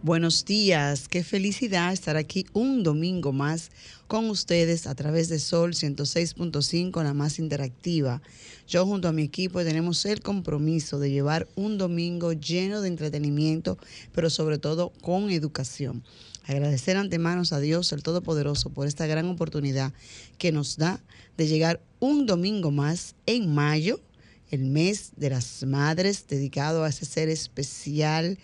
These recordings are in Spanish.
Buenos días, qué felicidad estar aquí un domingo más con ustedes a través de Sol 106.5, la más interactiva. Yo junto a mi equipo tenemos el compromiso de llevar un domingo lleno de entretenimiento, pero sobre todo con educación. Agradecer antemano a Dios el Todopoderoso por esta gran oportunidad que nos da de llegar un domingo más en mayo, el mes de las madres, dedicado a ese ser especial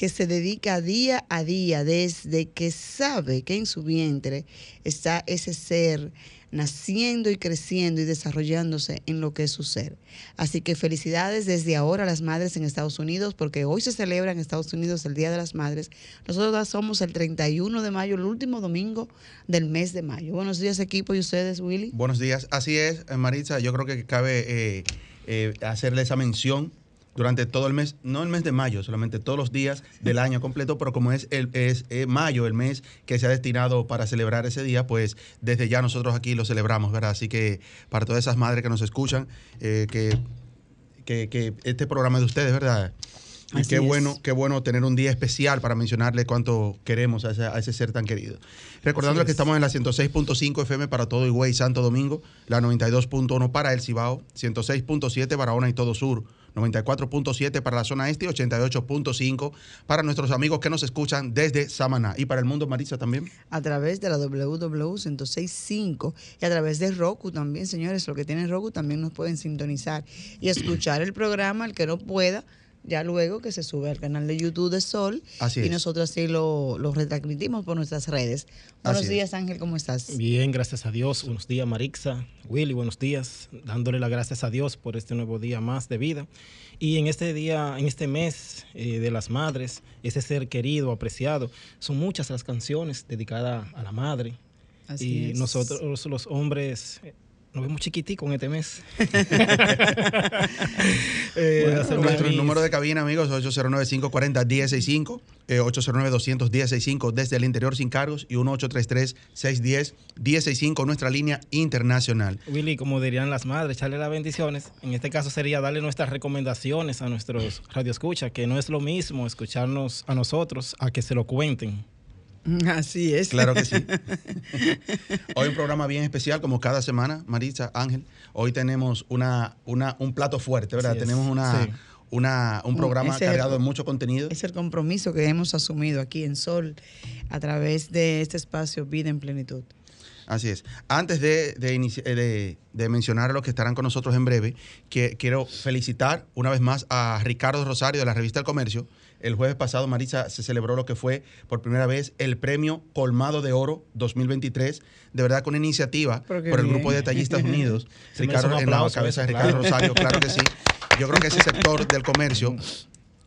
que se dedica día a día desde que sabe que en su vientre está ese ser naciendo y creciendo y desarrollándose en lo que es su ser. Así que felicidades desde ahora a las madres en Estados Unidos, porque hoy se celebra en Estados Unidos el Día de las Madres. Nosotros somos el 31 de mayo, el último domingo del mes de mayo. Buenos días equipo y ustedes, Willy. Buenos días, así es, Maritza, yo creo que cabe eh, eh, hacerle esa mención durante todo el mes, no el mes de mayo, solamente todos los días del año completo, pero como es el es, eh, mayo, el mes que se ha destinado para celebrar ese día, pues desde ya nosotros aquí lo celebramos, ¿verdad? Así que para todas esas madres que nos escuchan, eh, que, que, este programa es de ustedes, ¿verdad? Y qué bueno, qué bueno tener un día especial para mencionarle cuánto queremos a ese, a ese ser tan querido. Recordando que estamos en la 106.5 FM para todo Higüey, Santo Domingo, la 92.1 para El Cibao, 106.7 para Ona y todo Sur, 94.7 para la zona este y 88.5 para nuestros amigos que nos escuchan desde Samaná. Y para el mundo, Marisa, también. A través de la www.106.5 y a través de Roku también, señores. Lo que tienen Roku también nos pueden sintonizar y escuchar el programa, el que no pueda ya luego que se sube al canal de YouTube de Sol y nosotros así lo, lo, retransmitimos por nuestras redes. Buenos días, Ángel, ¿cómo estás? Bien, gracias a Dios. Buenos días, Marixa. Willy, buenos días. Dándole las gracias a Dios por este nuevo día más de vida. Y en este día, en este mes eh, de las madres, ese ser querido, apreciado, son muchas las canciones dedicadas a la madre. Así y nosotros los hombres nos vemos chiquiticos en este mes. eh, nuestro número de cabina, amigos, 809-540-1065, eh, 809-210-65 desde el interior sin cargos y 1833-610-1065, nuestra línea internacional. Willy, como dirían las madres, echarle las bendiciones. En este caso sería darle nuestras recomendaciones a nuestros radioescuchas, que no es lo mismo escucharnos a nosotros a que se lo cuenten. Así es. Claro que sí. Hoy un programa bien especial, como cada semana, Marisa, Ángel. Hoy tenemos una, una, un plato fuerte, ¿verdad? tenemos una, una, un programa cargado de mucho contenido. Es el compromiso que hemos asumido aquí en Sol a través de este espacio Vida en Plenitud. Así es. Antes de, de, de, de, mencionar a los que estarán con nosotros en breve, que, quiero felicitar una vez más a Ricardo Rosario de la revista El Comercio, el jueves pasado, Marisa, se celebró lo que fue por primera vez el premio Colmado de Oro 2023. De verdad, con iniciativa por el Grupo de Detallistas Unidos. Ricardo, en la cabeza de Ricardo Rosario, claro que sí. Yo creo que ese sector del comercio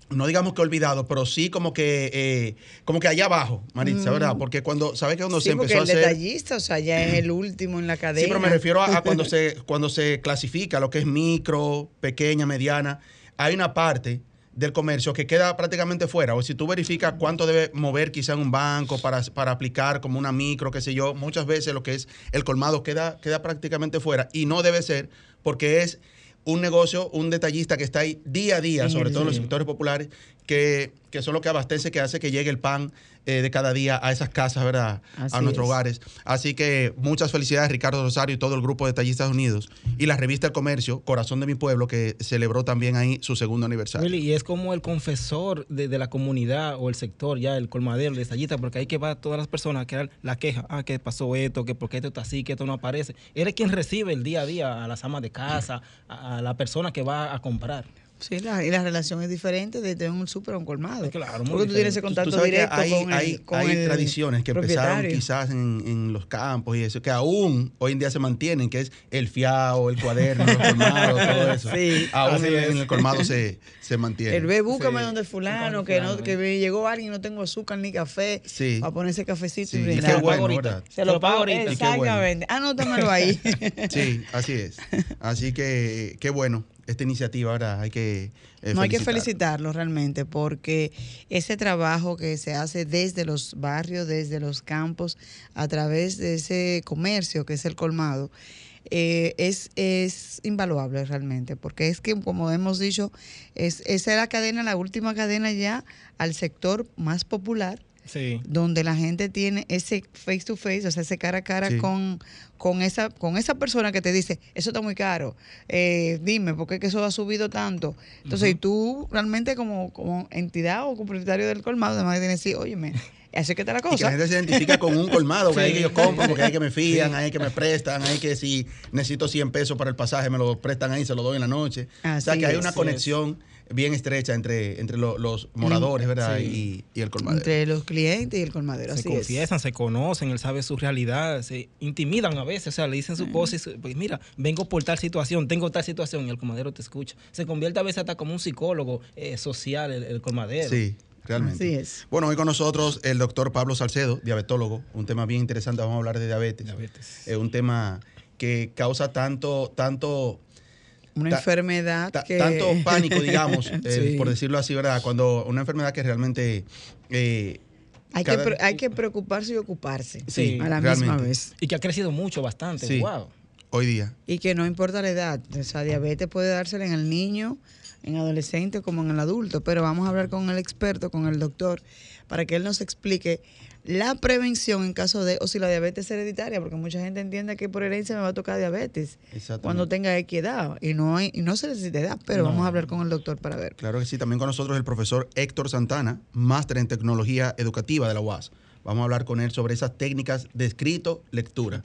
no digamos que olvidado, pero sí como que eh, como que allá abajo, Maritza, ¿verdad? Mm. Porque cuando, ¿sabes que cuando se empezó a hacer... el detallista, o sea, ya es el último en la cadena. Sí, pero me refiero a, a, cuando, se, cuando se clasifica lo que es micro, pequeña, mediana, hay una parte del comercio que queda prácticamente fuera. O si tú verificas cuánto debe mover quizá en un banco para, para, aplicar como una micro, qué sé yo, muchas veces lo que es el colmado queda, queda prácticamente fuera. Y no debe ser porque es un negocio, un detallista que está ahí día a día, sobre todo en los sectores populares, que, que son los que abastece, que hace que llegue el pan eh, de cada día a esas casas, ¿verdad? a nuestros hogares. Así que muchas felicidades, Ricardo Rosario y todo el grupo de Tallistas Unidos. Y la revista El Comercio, Corazón de mi Pueblo, que celebró también ahí su segundo aniversario. y es como el confesor de, la comunidad o el sector, ya el colmadero, el detallista, porque ahí que va todas las personas que la queja, ah, que pasó esto, que por qué esto está así, que esto no aparece. Eres quien recibe el día a día a las amas de casa, a la persona que va a comprar. Sí, la, y la relación es diferente de tener un súper o un colmado. Claro, Porque tú tienes ese contacto directo hay, con, hay, hay tradiciones que empezaron quizás en, en, los campos y eso, que aún hoy en día se mantienen, que es el fiao, el cuaderno, el colmado, todo eso. Sí, aún en, el colmado se, se mantiene. El ve, búscame donde fulano, que no que me llegó alguien y no tengo azúcar ni café, sí. para ponerse cafecito sí. y qué bueno, Se lo pago ahorita. Exactamente. Anótamelo ahí. sí, así es. Así que qué bueno esta iniciativa, ahora hay que... eh, no hay que felicitarlo realmente porque ese trabajo que se hace desde los barrios, desde los campos, a través de ese comercio que es el colmado, eh, es, es invaluable realmente, porque es que, como hemos dicho, es, esa es la cadena, la última cadena ya al sector más popular, donde la gente tiene ese face to face, o sea, ese cara a cara con, con, esa, con esa persona que te dice, eso está muy caro, eh, dime, ¿por qué que eso ha subido tanto? Entonces, y tú realmente como, como entidad o propietario del colmado, además tienes que decir, óyeme, Así que está la cosa. Y que la gente se identifica con un colmado, que hay que yo compro, porque hay que me fían, hay que me prestan, hay que si necesito 100 pesos para el pasaje, me lo prestan ahí, se lo doy en la noche. o sea, que hay una conexión bien estrecha entre, entre los moradores, ¿verdad? Y, el colmadero. Entre los clientes y el colmadero. Se confiesan, se conocen, él sabe su realidad, se intimidan a veces, o sea, le dicen su cosa y pues mira, vengo por tal situación, tengo tal situación y el colmadero te escucha. Se convierte a veces hasta como un psicólogo eh, social el, el colmadero. Sí realmente. es. Bueno, hoy con nosotros el doctor Pablo Salcedo, diabetólogo, un tema bien interesante, vamos a hablar de diabetes. Es eh, un tema que causa tanto, tanto... Una enfermedad que... Tanto pánico, digamos, eh, por decirlo así, ¿verdad? Cuando una enfermedad que realmente... Eh, hay, que, hay que preocuparse y ocuparse sí, a la misma vez. Y que ha crecido mucho, bastante. Sí, wow. Hoy día. Y que no importa la edad. O sea, diabetes puede dársela en el niño, en adolescente como en el adulto, pero vamos a hablar con el experto, con el doctor, para que él nos explique la prevención en caso de, o si la diabetes es hereditaria, porque mucha gente entiende que por herencia me va a tocar diabetes cuando tenga equidad y no hay, y no se necesita edad, pero vamos a hablar con el doctor para ver. Claro que sí, también con nosotros el profesor Héctor Santana, máster en tecnología educativa de la UAS. Vamos a hablar con él sobre esas técnicas de escrito, lectura.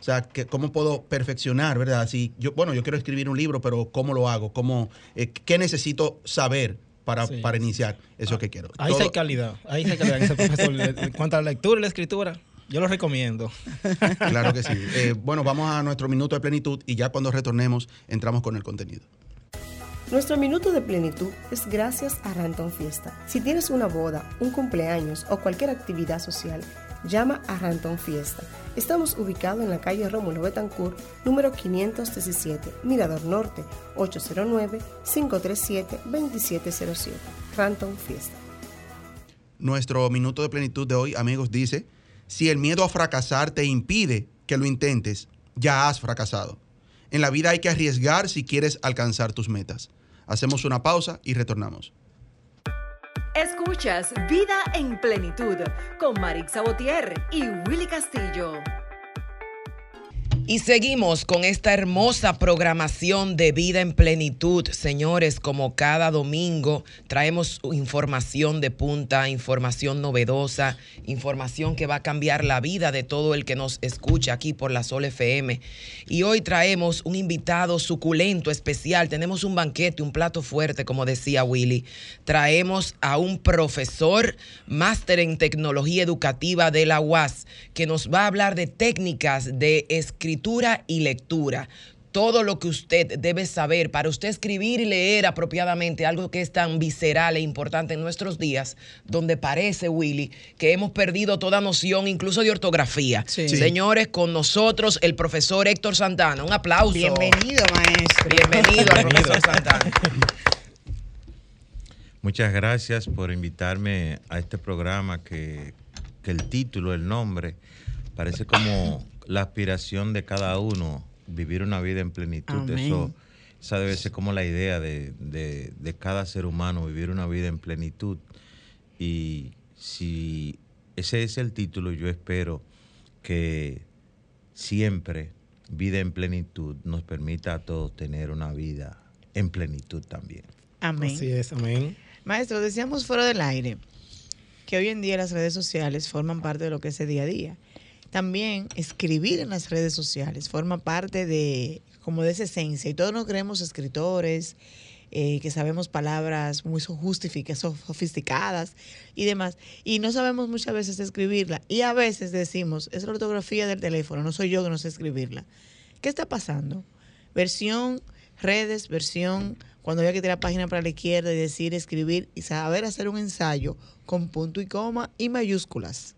O sea, que, ¿cómo puedo perfeccionar, verdad? Si yo, bueno, yo quiero escribir un libro, pero ¿cómo lo hago? ¿Cómo, eh, ¿Qué necesito saber para, para iniciar eso que quiero? Ahí hay calidad. Ahí hay calidad. en cuanto a la lectura y la escritura, yo lo recomiendo. Claro que sí. Eh, bueno, vamos a nuestro minuto de plenitud y ya cuando retornemos entramos con el contenido. Nuestro minuto de plenitud es gracias a Ranton Fiesta. Si tienes una boda, un cumpleaños o cualquier actividad social, llama a Ranton Fiesta. Estamos ubicados en la calle Rómulo Betancourt, número 517, Mirador Norte, 809-537-2707. Ranton Fiesta. Nuestro minuto de plenitud de hoy, amigos, dice, si el miedo a fracasar te impide que lo intentes, ya has fracasado. En la vida hay que arriesgar si quieres alcanzar tus metas. Hacemos una pausa y retornamos. Vida en Plenitud con Marix Sabotier y Willy Castillo. Y seguimos con esta hermosa programación de vida en plenitud. Señores, como cada domingo traemos información de punta, información novedosa, información que va a cambiar la vida de todo el que nos escucha aquí por la Sol FM. Y hoy traemos un invitado suculento, especial. Tenemos un banquete, un plato fuerte, como decía Willy. Traemos a un profesor, máster en tecnología educativa de la UAS, que nos va a hablar de técnicas de escritura y lectura todo lo que usted debe saber para usted escribir y leer apropiadamente algo que es tan visceral e importante en nuestros días, donde parece, Willy, que hemos perdido toda noción incluso de ortografía. Señores, con nosotros el profesor Héctor Santana. Un aplauso. Bienvenido, maestro. Bienvenido al profesor Santana. Muchas gracias por invitarme a este programa que, que el título, el nombre, parece como la aspiración de cada uno, vivir una vida en plenitud. Eso, esa debe ser como la idea de, cada ser humano, vivir una vida en plenitud. Y si ese es el título, yo espero que siempre vida en plenitud nos permita a todos tener una vida en plenitud también. Amén. Así es, amén. Maestro, decíamos fuera del aire que hoy en día las redes sociales forman parte de lo que es el día a día también escribir en las redes sociales forma parte de como de esa esencia. Y todos nos creemos escritores eh, que sabemos palabras muy sofisticadas y demás. Y no sabemos muchas veces escribirla. Y a veces decimos es la ortografía del teléfono no soy yo que no sé escribirla ¿qué está pasando? versión redes versión cuando había que tirar la página para la izquierda y decir escribir y saber hacer un ensayo con punto y coma y mayúsculas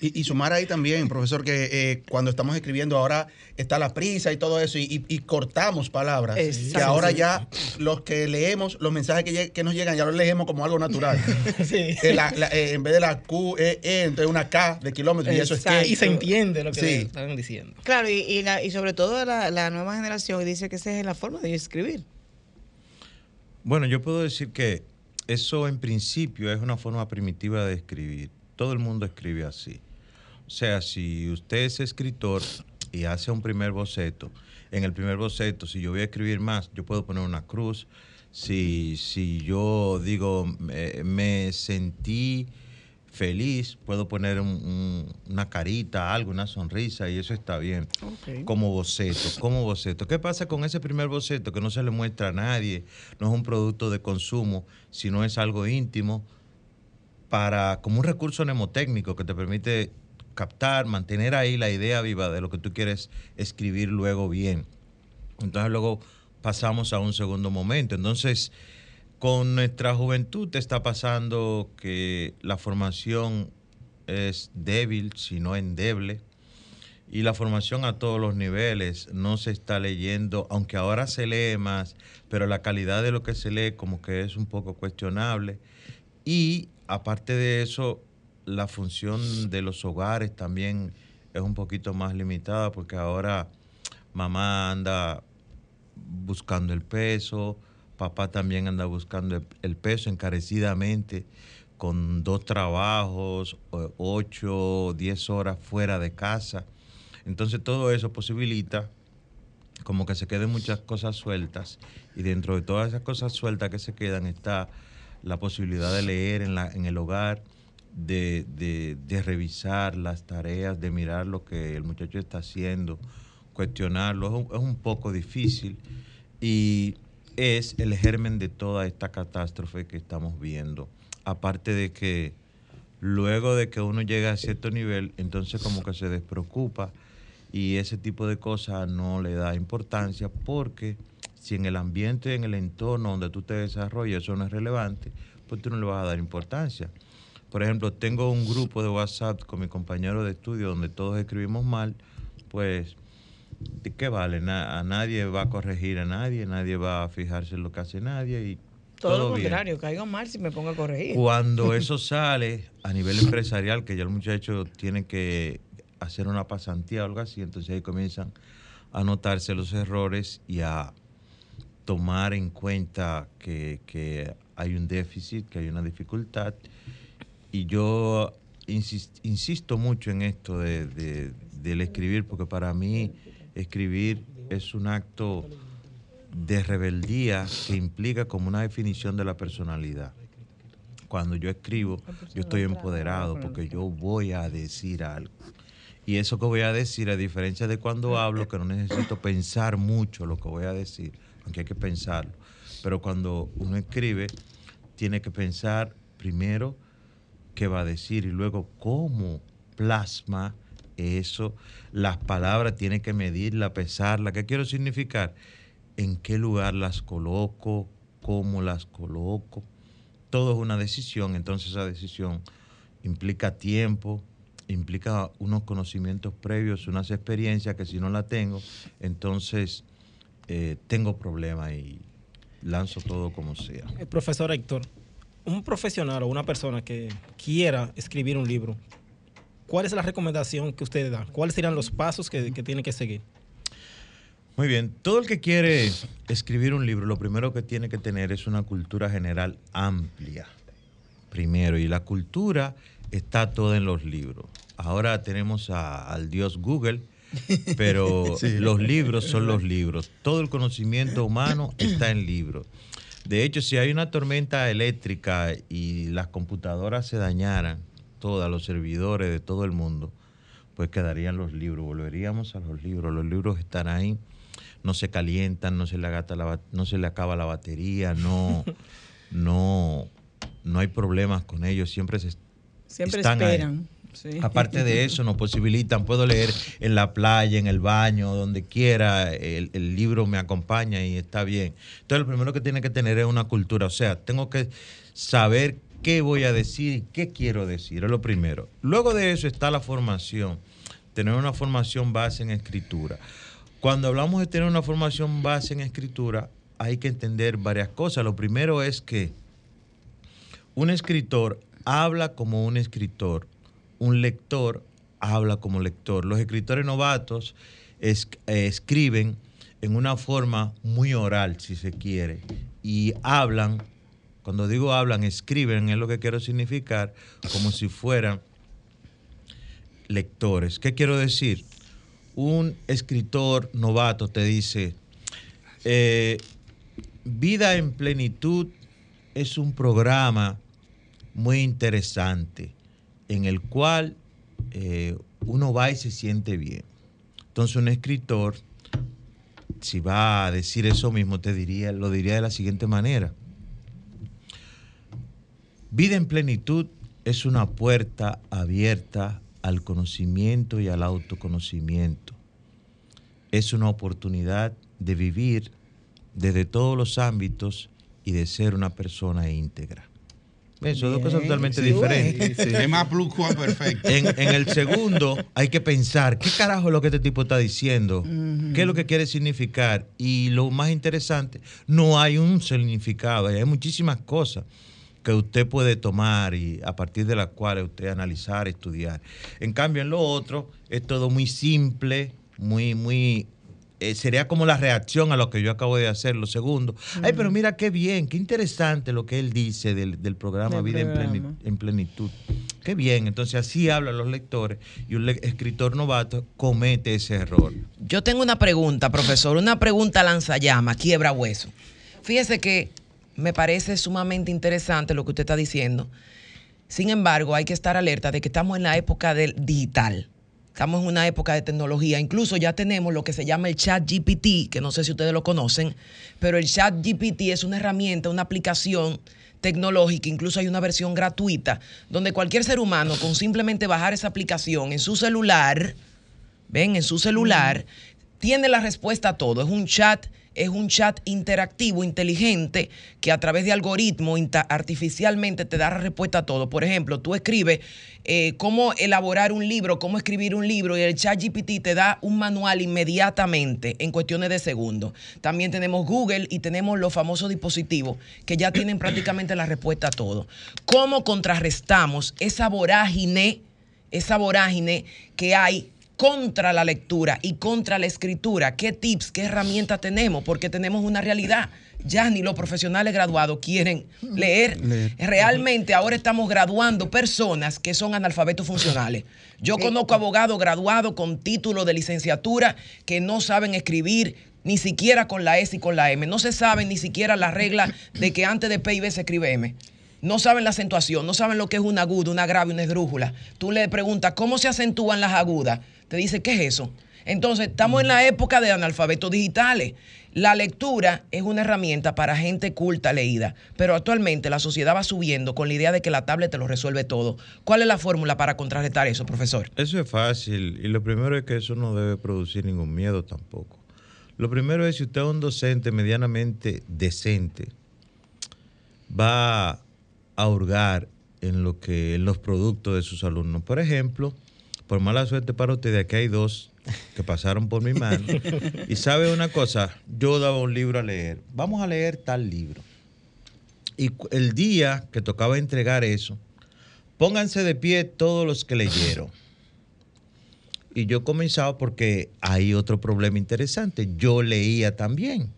Y, sumar ahí también, profesor, que eh, cuando estamos escribiendo ahora está la prisa y todo eso y, cortamos palabras. que ahora ya los que leemos, los mensajes que, nos llegan, ya los leemos como algo natural. Eh, eh, en vez de la Q, E, E, entonces una K de kilómetros y eso es que. Y se entiende lo que están diciendo. Claro, y, y, sobre todo la, la nueva generación dice que esa es la forma de escribir. Bueno, yo puedo decir que eso en principio es una forma primitiva de escribir. Todo el mundo escribe así. O sea, si usted es escritor y hace un primer boceto, en el primer boceto, si yo voy a escribir más, yo puedo poner una cruz. Si, si yo digo, me, sentí feliz, puedo poner una carita, algo, una sonrisa y eso está bien. Como boceto, como boceto. ¿Qué pasa con ese primer boceto que no se le muestra a nadie? No es un producto de consumo, sino es algo íntimo para como un recurso mnemotécnico que te permite captar, mantener ahí la idea viva de lo que tú quieres escribir luego bien. Entonces luego pasamos a un segundo momento. Entonces, con nuestra juventud te está pasando que la formación es débil, si no endeble, y la formación a todos los niveles no se está leyendo, aunque ahora se lee más, pero la calidad de lo que se lee como que es un poco cuestionable. Y aparte de eso, la función de los hogares también es un poquito más limitada porque ahora mamá anda buscando el peso, papá también anda buscando el peso encarecidamente con dos trabajos, ocho, diez horas fuera de casa. Entonces todo eso posibilita como que se queden muchas cosas sueltas y dentro de todas esas cosas sueltas que se quedan está la posibilidad de leer en, la, en el hogar, de, de, revisar las tareas, de mirar lo que el muchacho está haciendo, cuestionarlo, es un, poco difícil y es el germen de toda esta catástrofe que estamos viendo. Aparte de que luego de que uno llega a cierto nivel, entonces como que se despreocupa y ese tipo de cosas no le da importancia porque si en el ambiente, en el entorno donde tú te desarrollas eso no es relevante, pues tú no le vas a dar importancia. Por ejemplo, tengo un grupo de WhatsApp con mi compañero de estudio donde todos escribimos mal, pues, ¿de qué vale? a nadie va a corregir a nadie, nadie va a fijarse en lo que hace nadie y todo, lo contrario, caigo mal si me pongo a corregir. Cuando eso sale a nivel empresarial, que ya el muchacho tiene que hacer una pasantía o algo así, entonces ahí comienzan a notarse los errores y a tomar en cuenta que, que hay un déficit, que hay una dificultad y yo insisto mucho en esto de, del escribir, porque para mí escribir es un acto de rebeldía que implica como una definición de la personalidad. Cuando yo escribo, yo estoy empoderado porque yo voy a decir algo. Y eso que voy a decir, a diferencia de cuando hablo, que no necesito pensar mucho lo que voy a decir, aunque hay que pensarlo. Pero cuando uno escribe, tiene que pensar primero qué va a decir y luego cómo plasma eso. Las palabras tiene que medirla, pesarla. ¿Qué quiero significar? ¿En qué lugar las coloco? ¿Cómo las coloco? Todo es una decisión, entonces esa decisión implica tiempo, implica unos conocimientos previos, unas experiencias que si no la tengo, entonces eh, tengo problemas y lanzo todo como sea. Eh, profesor Héctor, un profesional o una persona que quiera escribir un libro, ¿cuál es la recomendación que usted da? ¿Cuáles serían los pasos que, tiene que seguir? Muy bien, todo el que quiere escribir un libro, lo primero que tiene que tener es una cultura general amplia, primero, y la cultura está toda en los libros. Ahora tenemos al dios Google, pero los libros son los libros. Todo el conocimiento humano está en libros. De hecho, si hay una tormenta eléctrica y las computadoras se dañaran, todas los servidores de todo el mundo, pues quedarían los libros, volveríamos a los libros, los libros están ahí, no se calientan, no se le, la, no se le acaba la batería, no, no, no hay problemas con ellos, siempre se siempre esperan. Aparte de eso, nos posibilitan, puedo leer en la playa, en el baño, donde quiera, el, libro me acompaña y está bien. Entonces, lo primero que tiene que tener es una cultura, o sea, tengo que saber qué voy a decir y qué quiero decir. Es lo primero. Luego de eso está la formación. Tener una formación base en escritura. Cuando hablamos de tener una formación base en escritura, hay que entender varias cosas. Lo primero es que un escritor habla como un escritor, un lector habla como lector. Los escritores novatos eh, escriben en una forma muy oral, si se quiere, y hablan, cuando digo hablan, escriben, es lo que quiero significar, como si fueran lectores. ¿Qué quiero decir? Un escritor novato te dice, eh, Vida en Plenitud es un programa muy interesante en el cual eh, uno va y se siente bien. Entonces un escritor, si va a decir eso mismo, te diría, lo diría de la siguiente manera. Vida en plenitud es una puerta abierta al conocimiento y al autoconocimiento. Es una oportunidad de vivir desde todos los ámbitos y de ser una persona íntegra. Son dos cosas totalmente diferentes. Es más plus perfecto. En, el segundo hay que pensar, ¿qué carajo es lo que este tipo está diciendo? ¿Qué es lo que quiere significar? Y lo más interesante, no hay un significado, hay muchísimas cosas que usted puede tomar y a partir de las cuales usted analizar, estudiar. En cambio, en lo otro es todo muy simple, muy, muy eh, sería como la reacción a lo que yo acabo de hacer, lo segundo. Ay, pero mira qué bien, qué interesante lo que él dice del, programa Vida En, plenitud, Qué bien, entonces así hablan los lectores y un escritor novato comete ese error. Yo tengo una pregunta, profesor, una pregunta lanzallama, quiebra hueso. Fíjese que me parece sumamente interesante lo que usted está diciendo. Sin embargo, hay que estar alerta de que estamos en la época del digital Estamos en una época de tecnología. Incluso ya tenemos lo que se llama el chat GPT, que no sé si ustedes lo conocen, pero el chat GPT es una herramienta, una aplicación tecnológica, incluso hay una versión gratuita, donde cualquier ser humano con simplemente bajar esa aplicación en su celular, ven, en su celular, tiene la respuesta a todo. Es un chat es un chat interactivo, inteligente, que a través de algoritmos artificialmente te da respuesta a todo. Por ejemplo, tú escribes eh, cómo elaborar un libro, cómo escribir un libro y el chat GPT te da un manual inmediatamente en cuestiones de segundos. También tenemos Google y tenemos los famosos dispositivos que ya tienen prácticamente la respuesta a todo. ¿Cómo contrarrestamos esa vorágine, esa vorágine que hay contra la lectura y contra la escritura. ¿Qué tips, qué herramientas tenemos? Porque tenemos una realidad. Ya ni los profesionales graduados quieren leer. Realmente ahora estamos graduando personas que son analfabetos funcionales. Yo conozco abogados graduados con título de licenciatura que no saben escribir ni siquiera con la S y con la M. No se saben ni siquiera la regla de que antes de P y B se escribe M no saben la acentuación, no saben lo que es un agudo, una grave, una esdrújula. Tú le preguntas cómo se acentúan las agudas te dice, ¿qué es eso? Entonces, estamos en la época de analfabetos digitales. La lectura es una herramienta para gente culta leída, pero actualmente la sociedad va subiendo con la idea de que la tablet te lo resuelve todo. ¿Cuál es la fórmula para contrarrestar eso, profesor? Eso es fácil y lo primero es que eso no debe producir ningún miedo tampoco. Lo primero es si usted es un docente medianamente decente, va a hurgar en lo que en los productos de sus alumnos. Por ejemplo, por mala suerte para ustedes, aquí hay dos que pasaron por mi mano. y sabe una cosa, yo daba un libro a leer. Vamos a leer tal libro. Y el día que tocaba entregar eso, pónganse de pie todos los que leyeron. Y yo comenzaba porque hay otro problema interesante. Yo leía también.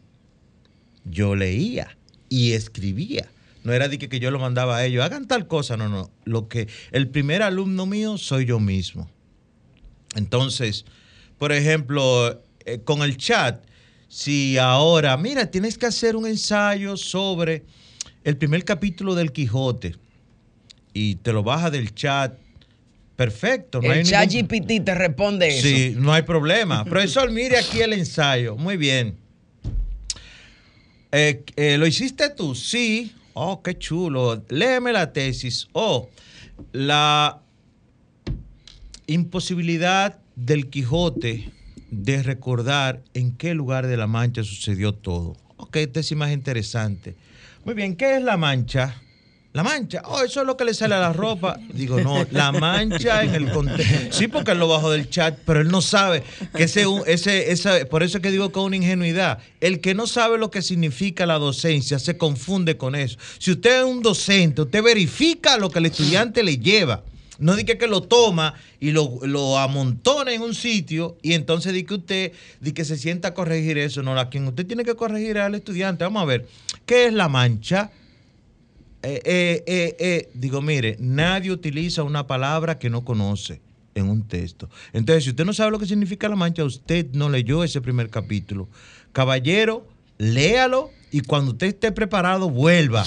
Yo leía y escribía. No era de que, que yo lo mandaba a ellos, hagan tal cosa, no, no. Lo que el primer alumno mío soy yo mismo. Entonces, por ejemplo, eh, con el chat, si ahora, mira, tienes que hacer un ensayo sobre el primer capítulo del Quijote y te lo baja del chat, perfecto. el chat GPT te responde eso. Sí, no hay problema. Profesor, mire aquí el ensayo. Muy bien. Eh, eh, ¿Lo hiciste tú? Sí. Oh, qué chulo. Léeme la tesis. Oh, la imposibilidad del Quijote de recordar en qué lugar de la Mancha sucedió todo. Ok, es más interesante. Muy bien, ¿qué es la Mancha? La mancha, oh, eso es lo que le sale a la ropa. Digo, no, la mancha en el contexto. Sí, porque él lo bajó del chat, pero él no sabe que ese, ese, esa, por eso es que digo con una ingenuidad. El que no sabe lo que significa la docencia se confunde con eso. Si usted es un docente, usted verifica lo que el estudiante le lleva. No diga que lo toma y lo, lo, amontona en un sitio y entonces di que usted di que se sienta a corregir eso. No, a quien usted tiene que corregir al estudiante. Vamos a ver, ¿qué es la mancha? Eh, eh, eh, eh, digo, mire, nadie utiliza una palabra que no conoce en un texto. Entonces, si usted no sabe lo que significa la mancha, usted no leyó ese primer capítulo. Caballero, léalo y cuando usted esté preparado, vuelva.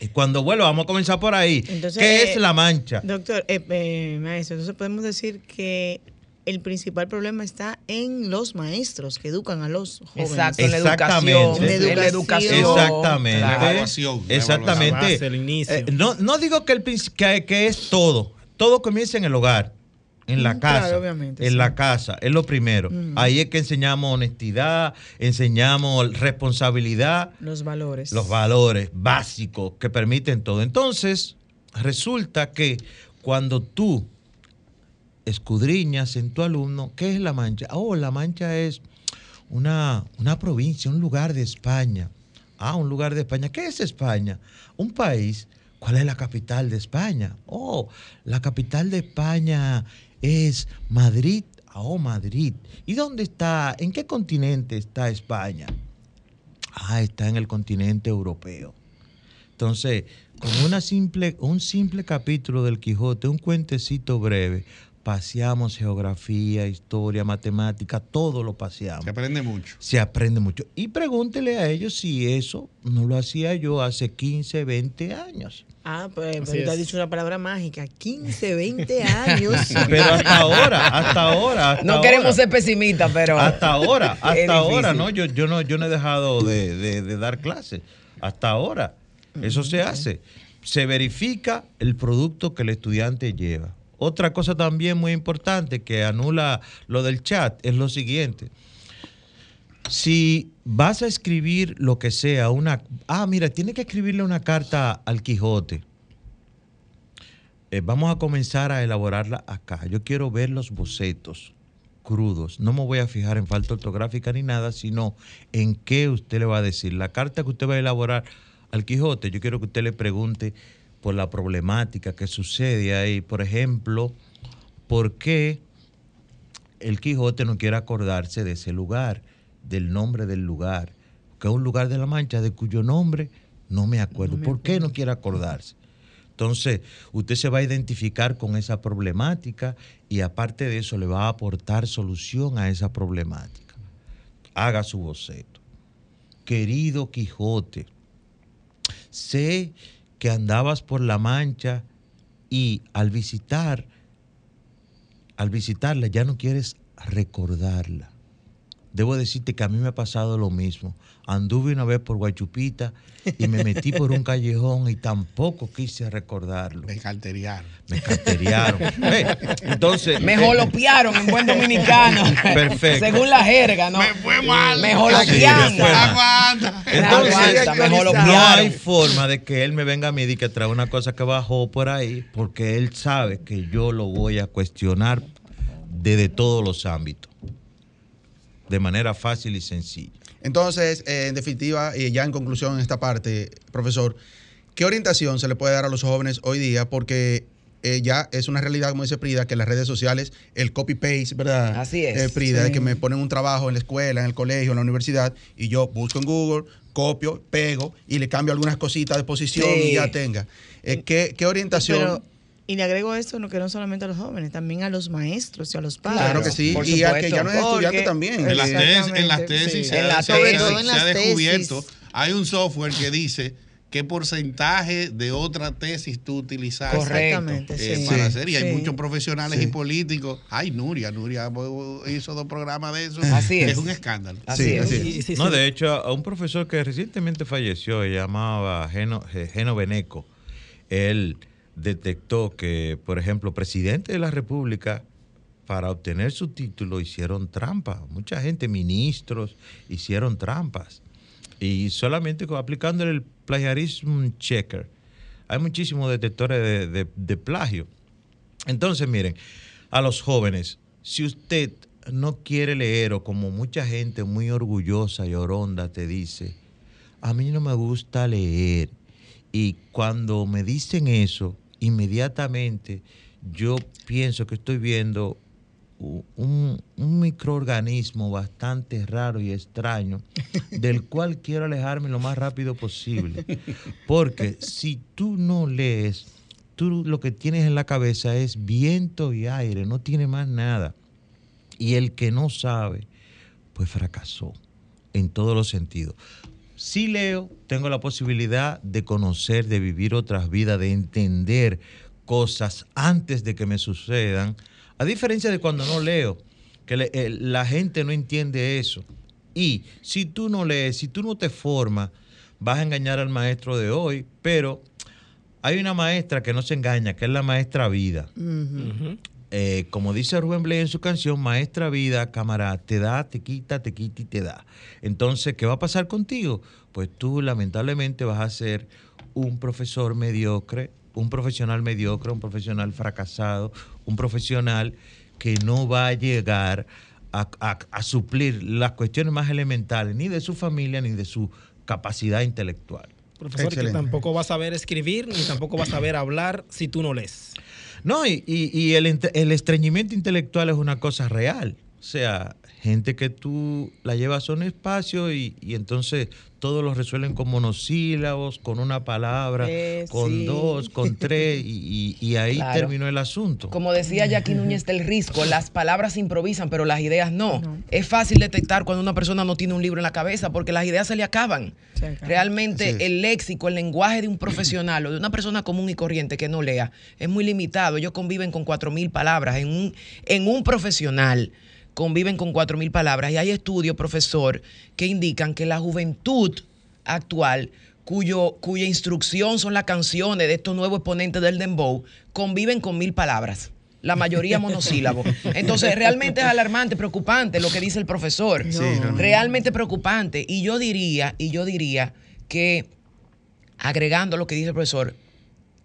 Y cuando vuelva, vamos a comenzar por ahí. Entonces, ¿Qué eh, es la mancha? Doctor, eh, eh, maestro, entonces podemos decir que el principal problema está en los maestros que educan a los jóvenes. Exacto, en la Exactamente. educación. En En la educación. Exactamente. La evaluación, la Exactamente. La base, el inicio. Eh, no, no digo que, el, que, que es todo. Todo comienza en el hogar, en la Mm, casa. claro, obviamente, en sí. la casa, es lo primero. Mm. Ahí es que enseñamos honestidad, enseñamos responsabilidad, Los valores. los valores básicos que permiten todo. Entonces, resulta que cuando tú escudriñas en tu alumno, ¿qué es la mancha? Oh, la mancha es una, una provincia, un lugar de España. Ah, un lugar de España. ¿Qué es España? Un país. ¿Cuál es la capital de España? Oh, la capital de España es Madrid. Oh, Madrid. ¿Y dónde está? ¿En qué continente está España? Ah, está en el continente europeo. Entonces, con una simple, un simple capítulo del Quijote, un cuentecito breve, paseamos geografía, historia, matemática, todo lo paseamos. Se aprende mucho. Se aprende mucho. Y pregúntele a ellos si eso no lo hacía yo hace 15, 20 años. Ah, pues Así pero te has es. dicho una palabra mágica. 15, 20 años. Pero hasta ahora, hasta ahora. hasta No ahora. queremos ser pesimistas, pero. Hasta ahora, hasta ahora. ¿no? Yo, yo no, yo no he dejado de, de- de dar clases. Hasta ahora. Eso se hace. Se verifica el producto que el estudiante lleva. Otra cosa también muy importante que anula lo del chat es lo siguiente. Si vas a escribir lo que sea, una... Ah, mira, tiene que escribirle una carta al Quijote. Eh, vamos a comenzar a elaborarla acá. Yo quiero ver los bocetos crudos. No me voy a fijar en falta ortográfica ni nada, sino en qué usted le va a decir. La carta que usted va a elaborar al Quijote, yo quiero que usted le pregunte por la problemática que sucede ahí. Por ejemplo, ¿por qué el Quijote no quiere acordarse de ese lugar, del nombre del lugar? Que es un lugar de la Mancha de cuyo nombre no me acuerdo. ¿Por qué no quiere acordarse? Entonces, usted se va a identificar con esa problemática y aparte de eso le va a aportar solución a esa problemática. Haga su boceto. Querido Quijote, sé que andabas por la mancha y al visitar, al visitarla ya no quieres recordarla. Debo decirte que a mí me ha pasado lo mismo. Anduve una vez por Guachupita y me metí por un callejón y tampoco quise recordarlo. Me carteriaron. Me carteriaron. Entonces. Me jolopearon en buen dominicano. Perfecto. Según la jerga, ¿no? Me fue mal. Me mal. Aguanta. Entonces, me no jolopearon. hay forma de que él me venga a mí y que trae una cosa que bajó por ahí, porque él sabe que yo lo voy a cuestionar desde todos los ámbitos, de manera fácil y sencilla. Entonces, eh, en definitiva, y ya en conclusión en esta parte, profesor, ¿qué orientación se le puede dar a los jóvenes hoy día? Porque eh, ya es una realidad, como dice Prida, que en las redes sociales el copy-paste, ¿verdad? Así es. Eh, Prida, Sí. de que me ponen un trabajo en la escuela, en el colegio, en la universidad, y yo busco en Google, copio, pego y le cambio algunas cositas de posición Sí. y ya tenga. Eh, ¿qué, qué orientación? Pero, y le agrego esto, no, que no solamente a los jóvenes, también a los maestros y a los padres. claro que sí, por y al que supuesto. ya no es estudiante también. En las, tesis, en las Exactamente, tesis sí. se, En ha- la se- tesis. se- Sobre todo en se ha las descubierto. tesis. Hay un software que dice qué porcentaje de otra tesis tú utilizaste Correcto. Exactamente, eh, sí. para hacer. Y hay Sí. muchos profesionales Sí. y políticos. Ay, Nuria, Nuria hizo dos programas de eso. Así que es. un escándalo. Así Sí, es. así es. No, sí. de hecho, a un profesor que recientemente falleció, llamaba Geno, Geno Beneco, él detectó que, por ejemplo, presidente de la República, para obtener su título hicieron trampa. Mucha gente, ministros, hicieron trampas. Y solamente aplicándole el plagiarism checker, hay muchísimos detectores de, de- de plagio. Entonces, miren, a los jóvenes, si usted no quiere leer o como mucha gente muy orgullosa y oronda te dice, a mí no me gusta leer. Y cuando me dicen eso, inmediatamente yo pienso que estoy viendo un, un microorganismo bastante raro y extraño, del cual quiero alejarme lo más rápido posible. Porque si tú no lees, tú lo que tienes en la cabeza es viento y aire, no tiene más nada. Y el que no sabe, pues fracasó en todos los sentidos. Si leo, tengo la posibilidad de conocer, de vivir otras vidas, de entender cosas antes de que me sucedan, a diferencia de cuando no leo, que le- eh, la gente no entiende eso. Y si tú no lees, si tú no te formas, vas a engañar al maestro de hoy, pero hay una maestra que no se engaña, que es la maestra vida. Eh, como dice Rubén Blay en su canción, Maestra Vida, camarada, te da, te quita, te quita y te da. Entonces, ¿qué va a pasar contigo? Pues tú lamentablemente vas a ser un profesor mediocre, un profesional mediocre, un profesional fracasado, un profesional que no va a llegar a- a suplir las cuestiones más elementales, ni de su familia, ni de su capacidad intelectual. Profesor, que tampoco vas a saber escribir ni tampoco vas a saber hablar si tú no lees. No, y, y- y el, entre- el estreñimiento intelectual es una cosa real. O sea, gente que tú la llevas a un espacio y, y entonces todos lo resuelven con monosílabos, con una palabra, Eh, con sí. dos, con tres, y, y- y ahí Claro. terminó el asunto. Como decía Jackie Núñez del Risco, las palabras se improvisan, pero las ideas no. Es fácil detectar cuando una persona no tiene un libro en la cabeza porque las ideas se le acaban. Realmente Así es. el léxico, el lenguaje de un profesional o de una persona común y corriente que no lea es muy limitado. Ellos conviven con cuatro mil palabras. En un, en un profesional conviven con cuatro mil palabras. Y hay estudios, profesor, que indican que la juventud actual, cuyo, cuya instrucción son las canciones de estos nuevos exponentes del dembow, conviven con mil palabras. La mayoría monosílabos. Entonces, realmente es alarmante, preocupante lo que dice el profesor. Sí, realmente preocupante. Y yo diría, y yo diría que, agregando lo que dice el profesor,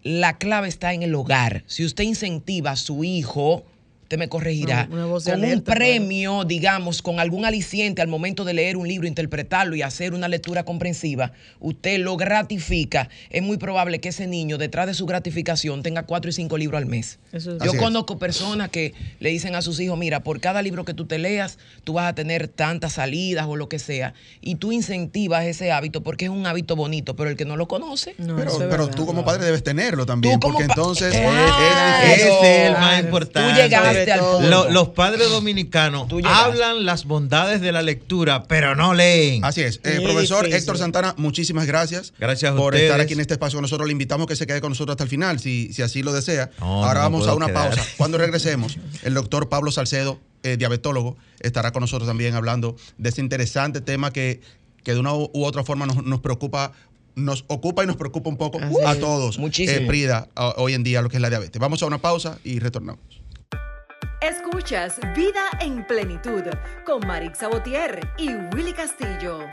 la clave está en el hogar. Si usted incentiva a su hijo, usted me corregirá, No, con un premio, digamos, con algún aliciente al momento de leer un libro, interpretarlo y hacer una lectura comprensiva, usted lo gratifica, es muy probable que ese niño, detrás de su gratificación, tenga cuatro y cinco libros al mes. Eso es- Yo conozco personas que le dicen a sus hijos, mira, por cada libro que tú te leas, tú vas a tener tantas salidas o lo que sea, y tú incentivas ese hábito porque es un hábito bonito, pero el que no lo conoce... Pero, pero tú como padre debes tenerlo también, porque entonces Claro. es, es el más importante. Tú llegaste al punto. Lo- los padres dominicanos hablan las bondades de la lectura, pero no leen. Así es. Eh, profesor Héctor Santana, muchísimas gracias, Gracias a por ustedes. estar aquí en este espacio con nosotros. Le invitamos que se quede con nosotros hasta el final, si, si así lo desea. No, Ahora no vamos a una quedar. pausa. Cuando regresemos, el doctor Pablo Salcedo, eh, diabetólogo, estará con nosotros también hablando de este interesante tema que, que de una u otra forma nos, nos preocupa. Nos ocupa y nos preocupa un poco Así a es. todos. Muchísimo. eh, Prida, a- hoy en día lo que es la diabetes. Vamos a una pausa y retornamos. Escuchas Vida en Plenitud con Marix Sabotier y Willy Castillo.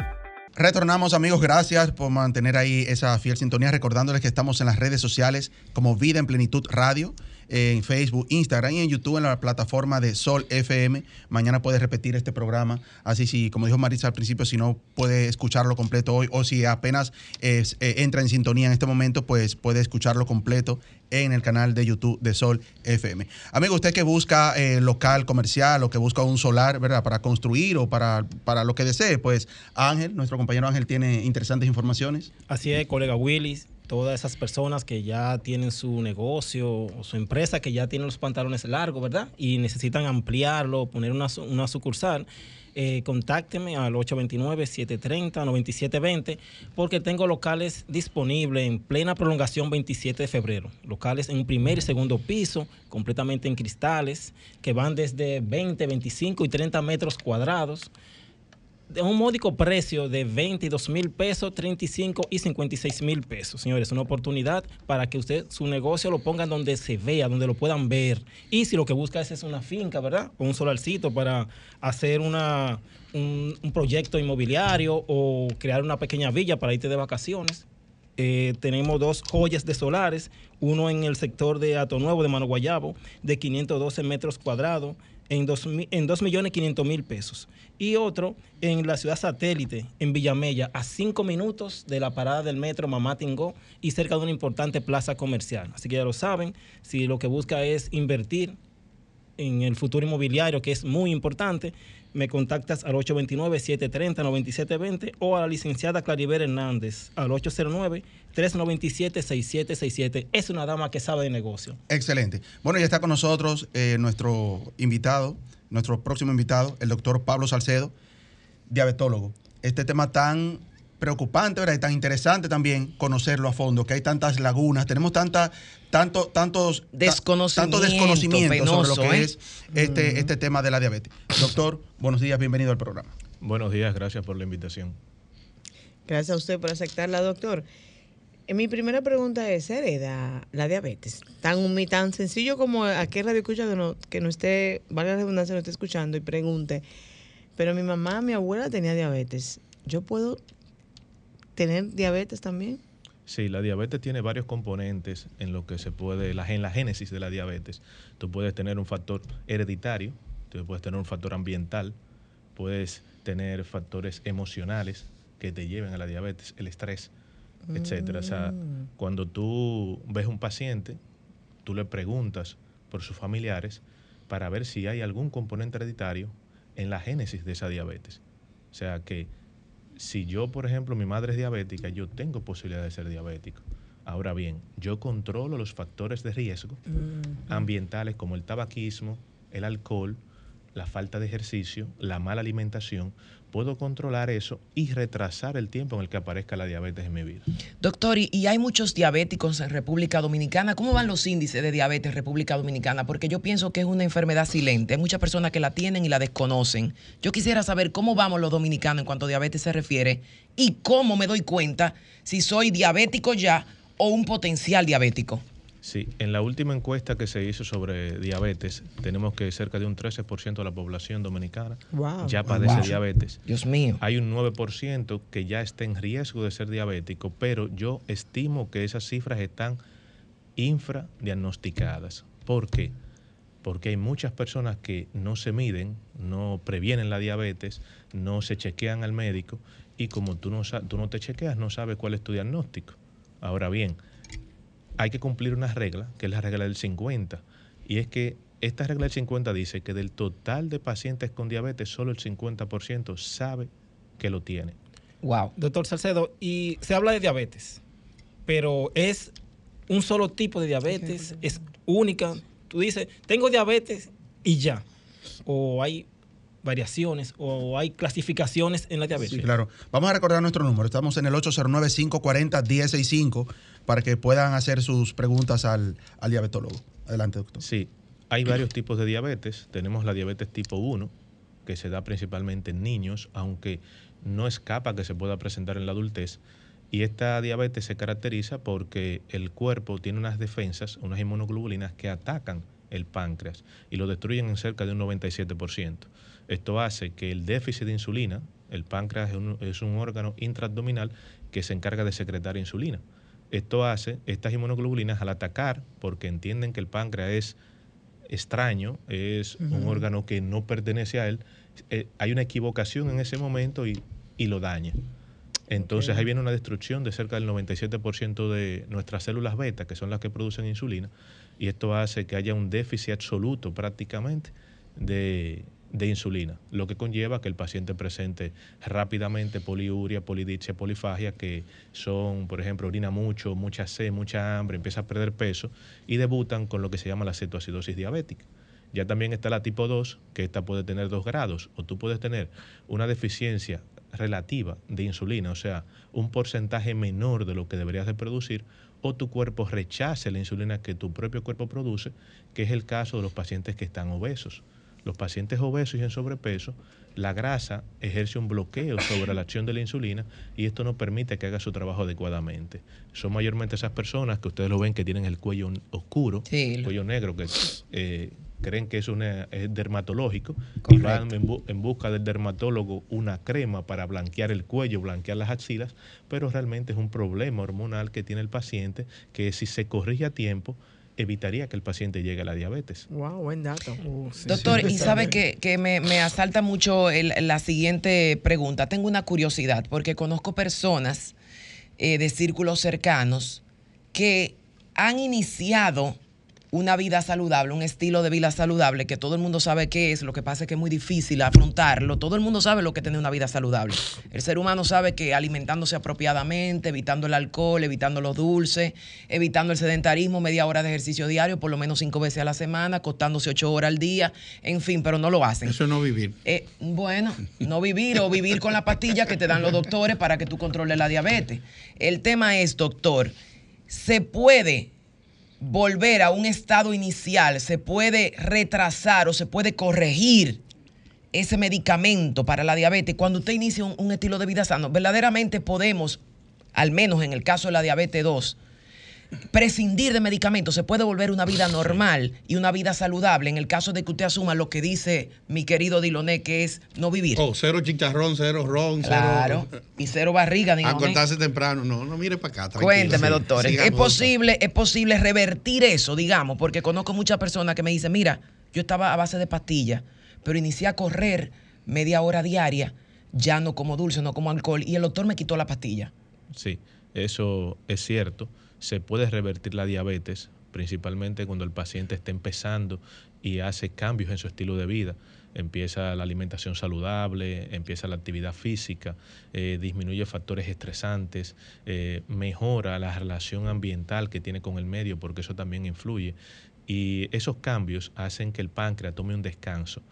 Retornamos amigos, gracias por mantener ahí esa fiel sintonía, recordándoles que estamos en las redes sociales como Vida en Plenitud Radio, en Facebook, Instagram y en YouTube en la plataforma de Sol FM. Mañana puedes repetir este programa, así si, como dijo Marisa al principio, si no puede escucharlo completo hoy o si apenas eh, entra en sintonía en este momento, pues puede escucharlo completo en el canal de YouTube de Sol FM. Amigo, usted que busca eh, local comercial o que busca un solar, ¿verdad? Para construir o para, para lo que desee, pues Ángel, nuestro compañero Ángel tiene interesantes informaciones. Así es, colega Willis, todas esas personas que ya tienen su negocio o su empresa, que ya tienen los pantalones largos, ¿verdad? Y necesitan ampliarlo, poner una, una sucursal, eh, contácteme al 829-730-9720 porque tengo locales disponibles en plena prolongación 27 de febrero. Locales en primer y segundo piso, completamente en cristales, que van desde 20, 25 y 30 metros cuadrados de un módico precio de 22 mil pesos, 35 y 56 mil pesos. Señores, una oportunidad para que usted su negocio lo ponga donde se vea, donde lo puedan ver. Y si lo que busca es, es una finca, ¿verdad? O un solarcito para hacer una, un, un proyecto inmobiliario o crear una pequeña villa para irte de vacaciones. eh, tenemos dos joyas de solares, uno en el sector de Ato Nuevo de Mano Guayabo, de 512 metros cuadrados, en 2.500.000 pesos. Y otro en la ciudad satélite, en Villamella, a 5 minutos de la parada del metro Mamá Tingó y cerca de una importante plaza comercial. Así que ya lo saben, si lo que busca es invertir en el futuro inmobiliario, que es muy importante, me contactas al 829-730-9720 o a la licenciada Claribel Hernández al 809-397-6767. Es una dama que sabe de negocio. Excelente. Bueno, ya está con nosotros eh, nuestro invitado, nuestro próximo invitado, el doctor Pablo Salcedo, diabetólogo. Este tema tan preocupante, ¿verdad? Y tan interesante también conocerlo a fondo, que hay tantas lagunas, tenemos tanta, tanto, tantos desconocimiento, tanto desconocimiento sobre lo que ¿eh? es este, Mm. este tema de la diabetes. Doctor, buenos días, bienvenido al programa. Buenos días, gracias por la invitación. Gracias a usted por aceptarla, doctor. Eh, Mi primera pregunta es, ¿se hereda la diabetes? Tan, tan sencillo como aquel radio escucha que no, que no esté, valga la redundancia, no esté escuchando y pregunte, pero mi mamá, mi abuela tenía diabetes. ¿Yo puedo tener diabetes también? Sí, la diabetes tiene varios componentes en lo que se puede, la, en la génesis de la diabetes. Tú puedes tener un factor hereditario, tú puedes tener un factor ambiental, puedes tener factores emocionales que te lleven a la diabetes, el estrés, etcétera. O sea, cuando tú ves un paciente, tú le preguntas por sus familiares para ver si hay algún componente hereditario en la génesis de esa diabetes. O sea que si yo, por ejemplo, mi madre es diabética, yo tengo posibilidad de ser diabético. Ahora bien, yo controlo los factores de riesgo ambientales como el tabaquismo, el alcohol, la falta de ejercicio, la mala alimentación. Puedo controlar eso y retrasar el tiempo en el que aparezca la diabetes en mi vida. Doctor, y, hay muchos diabéticos en República Dominicana. ¿Cómo van los índices de diabetes en República Dominicana? Porque yo pienso que es una enfermedad silente. Hay muchas personas que la tienen y la desconocen. Yo quisiera saber cómo vamos los dominicanos en cuanto a diabetes se refiere y cómo me doy cuenta si soy diabético ya o un potencial diabético. Sí, en la última encuesta que se hizo sobre diabetes, tenemos que cerca de un 13% de la población dominicana Wow. ya padece Wow. diabetes. Dios mío. Hay un 9% que ya está en riesgo de ser diabético, pero yo estimo que esas cifras están infradiagnosticadas. ¿Por qué? Porque hay muchas personas que no se miden, no previenen la diabetes, no se chequean al médico y como tú no, sa- tú no te chequeas, no sabes cuál es tu diagnóstico. Ahora bien, hay que cumplir una regla, que es la regla del 50, y es que esta regla del 50 dice que del total de pacientes con diabetes, solo el 50% sabe que lo tiene. Wow. Doctor Salcedo, y se habla de diabetes, pero es un solo tipo de diabetes, es única. Tú dices, tengo diabetes y ya. O hay variaciones o hay clasificaciones en la diabetes. Sí, claro. Vamos a recordar nuestro número. Estamos en el 809-540-1065 para que puedan hacer sus preguntas al, al diabetólogo. Adelante, doctor. Sí, hay varios tipos de diabetes. Tenemos la diabetes tipo 1, que se da principalmente en niños, aunque no escapa que se pueda presentar en la adultez. Y esta diabetes se caracteriza porque el cuerpo tiene unas defensas, unas inmunoglobulinas que atacan el páncreas y lo destruyen en cerca de un 97%. Esto hace que el déficit de insulina, el páncreas es un, es un órgano intraabdominal que se encarga de secretar insulina. Esto hace, estas inmunoglobulinas al atacar, porque entienden que el páncreas es extraño, es un órgano que no pertenece a él, eh, hay una equivocación en ese momento y, y lo daña. Entonces Ok. ahí viene una destrucción de cerca del 97% de nuestras células beta, que son las que producen insulina, y esto hace que haya un déficit absoluto prácticamente de, de insulina, lo que conlleva que el paciente presente rápidamente poliuria, polidipsia, polifagia, que son, por ejemplo, orina mucho, mucha sed, mucha hambre, empieza a perder peso y debutan con lo que se llama la cetoacidosis diabética. Ya también está la tipo 2, que esta puede tener dos grados, o tú puedes tener una deficiencia relativa de insulina, o sea, un porcentaje menor de lo que deberías de producir, o tu cuerpo rechace la insulina que tu propio cuerpo produce, que es el caso de los pacientes que están obesos. Los pacientes obesos y en sobrepeso, la grasa ejerce un bloqueo sobre la acción de la insulina y esto no permite que haga su trabajo adecuadamente. Son mayormente esas personas que ustedes lo ven que tienen el cuello oscuro, Sí. cuello negro, que eh, creen que es, una, es dermatológico y van en, bu- en busca del dermatólogo una crema para blanquear el cuello, blanquear las axilas, pero realmente es un problema hormonal que tiene el paciente que si se corrige a tiempo evitaría que el paciente llegue a la diabetes. Wow, buen dato. Doctor, y sabe que, que me, me asalta mucho el- la siguiente pregunta. Tengo una curiosidad, porque conozco personas eh, de círculos cercanos que han iniciado una vida saludable, un estilo de vida saludable que todo el mundo sabe qué es, lo que pasa es que es muy difícil afrontarlo. Todo el mundo sabe lo que es tener una vida saludable. El ser humano sabe que alimentándose apropiadamente, evitando el alcohol, evitando los dulces, evitando el sedentarismo, media hora de ejercicio diario, por lo menos cinco veces a la semana, acostándose ocho horas al día, en fin, pero no lo hacen. Eso es no vivir. Eh, bueno, no vivir o vivir con la pastilla que te dan los doctores para que tú controles la diabetes. El tema es, doctor, ¿se puede volver a un estado inicial? ¿Se puede retrasar o se puede corregir ese medicamento para la diabetes cuando usted inicia un, estilo de vida sano? Verdaderamente podemos, al menos en el caso de la diabetes 2, prescindir de medicamentos, se puede volver una vida normal y una vida saludable en el caso de que usted asuma lo que dice mi querido Diloné, que es no vivir. Oh, cero chicharrón, cero ron, Claro. cero. Y cero barriga, Diloné. Acostarse temprano. No, no mire para acá. tranquilo. Cuénteme, Sí, doctor, ¿es- siga ¿es nota. posible, ¿es posible revertir eso, digamos? Porque conozco muchas personas que me dicen, mira, yo estaba a base de pastillas, pero inicié a correr media hora diaria, ya no como dulce, no como alcohol, y el doctor me quitó la pastilla. Sí, eso es cierto. Se puede revertir la diabetes, principalmente cuando el paciente está empezando y hace cambios en su estilo de vida. Empieza la alimentación saludable, empieza la actividad física, eh, disminuye factores estresantes, eh, mejora la relación ambiental que tiene con el medio, porque eso también influye. Y esos cambios hacen que el páncreas tome un descanso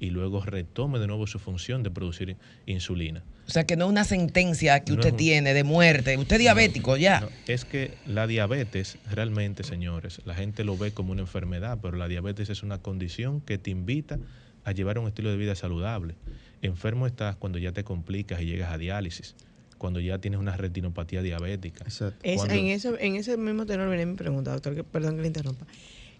y luego retome de nuevo su función de producir insulina. O sea, que no es una sentencia que usted es un- tiene de muerte. Usted es diabético ya. No, es que la diabetes, realmente, señores, la gente lo ve como una enfermedad, pero la diabetes es una condición que te invita a llevar un estilo de vida saludable. Enfermo estás cuando ya te complicas y llegas a diálisis, cuando ya tienes una retinopatía diabética. Es- Cuando- en, eso, en ese mismo tenor viene mi pregunta, doctor, que, perdón que le interrumpa.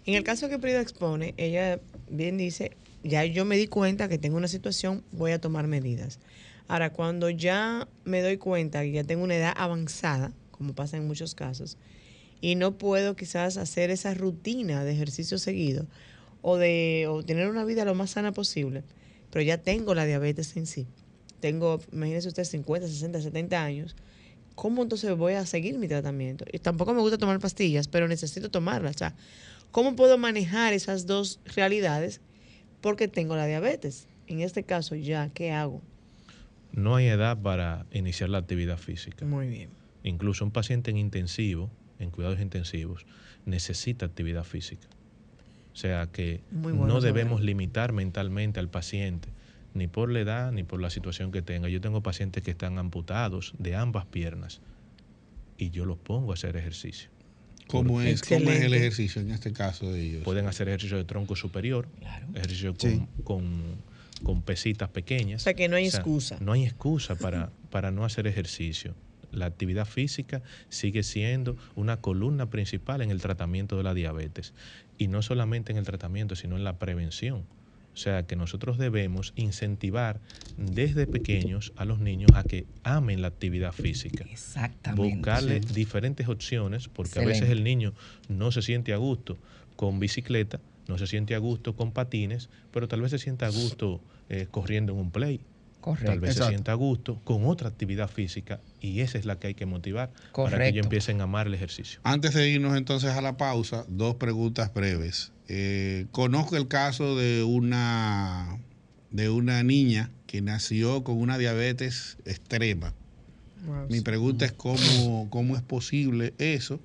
En el caso que Prida expone, ella bien dice, ya yo me di cuenta que tengo una situación, voy a tomar medidas. Ahora, cuando ya me doy cuenta que ya tengo una edad avanzada, como pasa en muchos casos, y no puedo quizás hacer esa rutina de ejercicio seguido o de tener una vida lo más sana posible, pero ya tengo la diabetes en sí. Tengo, imagínese usted, 50, 60, 70 años. ¿Cómo entonces voy a seguir mi tratamiento? Y tampoco me gusta tomar pastillas, pero necesito tomarlas. ¿cómo puedo manejar esas dos realidades? Porque tengo la diabetes. En este caso, ya, ¿qué hago? No hay edad para iniciar la actividad física. Muy bien. Incluso un paciente en intensivo, en cuidados intensivos, necesita actividad física. O sea que bueno no debemos limitar mentalmente al paciente, ni por la edad ni por la situación que tenga. Yo tengo pacientes que están amputados de ambas piernas y yo los pongo a hacer ejercicio. ¿Cómo es, ¿Cómo es el ejercicio en este caso de ellos? Pueden hacer ejercicio de tronco superior, ejercicio con, Sí. con, con pesitas pequeñas. O sea, que no hay excusa. No hay excusa para, para no hacer ejercicio. La actividad física sigue siendo una columna principal en el tratamiento de la diabetes. Y no solamente en el tratamiento, sino en la prevención. O sea que nosotros debemos incentivar desde pequeños a los niños a que amen la actividad física. Exactamente. Buscarle Sí. diferentes opciones, porque a veces el niño no se siente a gusto con bicicleta, no se siente a gusto con patines, pero tal vez se sienta a gusto eh, corriendo en un play. Correcto. Tal vez Exacto. se sienta a gusto con otra actividad física y esa es la que hay que motivar para que Correcto. ellos empiecen a amar el ejercicio. Antes de irnos entonces a la pausa, dos preguntas breves. Eh, conozco el caso de una, de una niña que nació con una diabetes extrema. Mi pregunta es cómo, cómo es posible eso.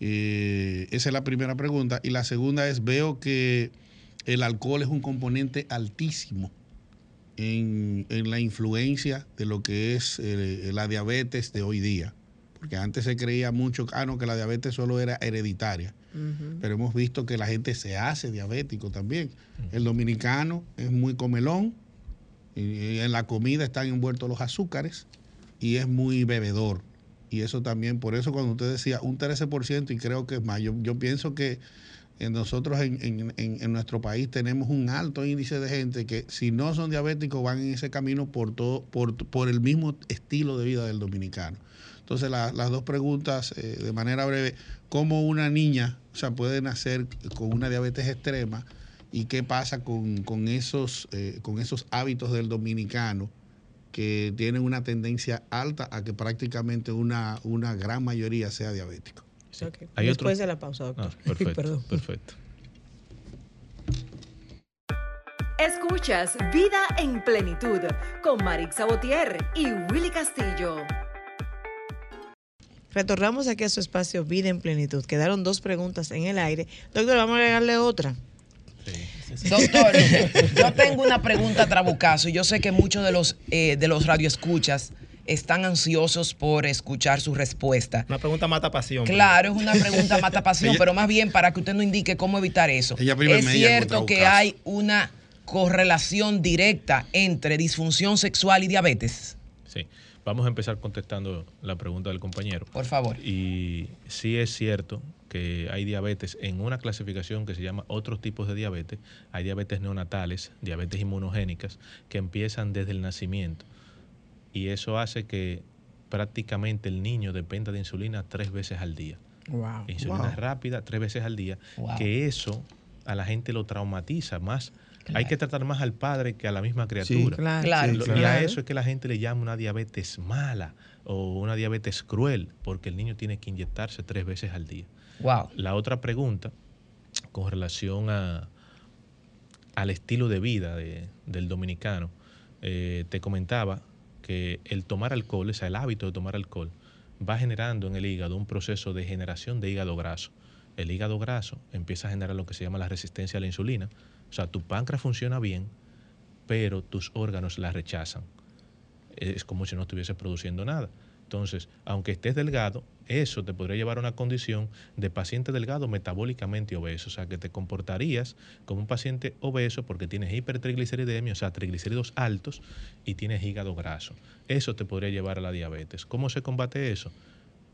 Eh, esa es la primera pregunta. Y la segunda es, veo que el alcohol es un componente altísimo en, en la influencia de lo que es eh, la diabetes de hoy día. Porque antes se creía mucho ah, no, que la diabetes solo era hereditaria. Pero hemos visto que la gente se hace diabético también. El dominicano es muy comelón, y en la comida están envueltos los azúcares y es muy bebedor. Y eso también, por eso cuando usted decía un 13%, y creo que es más, yo, yo pienso que nosotros en, en- en- nuestro país tenemos un alto índice de gente que si no son diabéticos van en ese camino por, todo, por, por el mismo estilo de vida del dominicano. Entonces la- las dos preguntas eh, de manera breve, ¿cómo una niña o sea, puede nacer con una diabetes extrema y qué pasa con, con esos, eh, con esos hábitos del dominicano? que tienen una tendencia alta a que prácticamente una, una gran mayoría sea diabético. Hay Después otro- de la pausa, doctor. Ah, perfecto, Perdón. perfecto. Escuchas Vida en Plenitud con Marix Sabotier y Willy Castillo. Retornamos aquí a su espacio Vida en Plenitud. Quedaron dos preguntas en el aire. Doctor, vamos a agregarle otra. Doctor, yo tengo una pregunta trabucazo y yo sé que muchos de los eh, de los radioescuchas están ansiosos por escuchar su respuesta. Una pregunta mata pasión. Claro, es una pregunta mata pasión, pero más bien para que usted nos indique cómo evitar eso. Es cierto que hay una correlación directa entre disfunción sexual y diabetes. Sí, vamos a empezar contestando la pregunta del compañero. Por favor. Y sí es cierto que hay diabetes en una clasificación que se llama otros tipos de diabetes. Hay diabetes neonatales, diabetes inmunogénicas, que empiezan desde el nacimiento. Y eso hace que prácticamente el niño dependa de insulina tres veces al día. Wow. Insulina rápida tres veces al día. Wow. Que eso a la gente lo traumatiza más. Hay que tratar más al padre que a la misma criatura. claro. Claro, Lo- sí, Y a eso es que la gente le llama una diabetes mala o una diabetes cruel, porque el niño tiene que inyectarse tres veces al día. Wow. La otra pregunta, con relación a, al estilo de vida de- del dominicano, eh, te comentaba que el tomar alcohol, o sea, el hábito de tomar alcohol, va generando en el hígado un proceso de generación de hígado graso. El hígado graso empieza a generar lo que se llama la resistencia a la insulina. O sea, tu páncreas funciona bien, pero tus órganos la rechazan. Es como si no estuviese produciendo nada. Entonces, aunque estés delgado, eso te podría llevar a una condición de paciente delgado metabólicamente obeso. O sea, que te comportarías como un paciente obeso porque tienes hipertrigliceridemia, o sea, triglicéridos altos y tienes hígado graso. Eso te podría llevar a la diabetes. ¿Cómo se combate eso?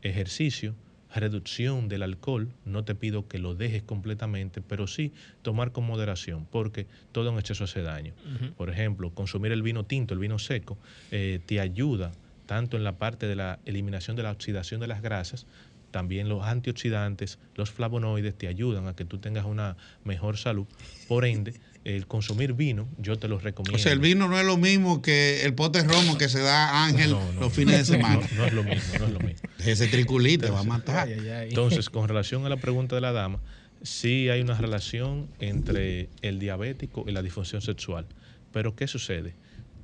Ejercicio, reducción del alcohol. No te pido que lo dejes completamente, pero sí tomar con moderación, porque todo en exceso hace daño. Por ejemplo, consumir el vino tinto, el vino seco, eh, te ayuda tanto en la parte de la eliminación de la oxidación de las grasas, también los antioxidantes, los flavonoides te ayudan a que tú tengas una mejor salud. Por ende, el consumir vino, yo te lo recomiendo. O sea, el vino no es lo mismo que el pote romo que se da Ángel los fines de semana. No, no es lo mismo, no es lo mismo. Ese triculite va a matar. Entonces, con relación a la pregunta de la dama, sí hay una relación entre el diabético y la disfunción sexual. Pero ¿qué sucede?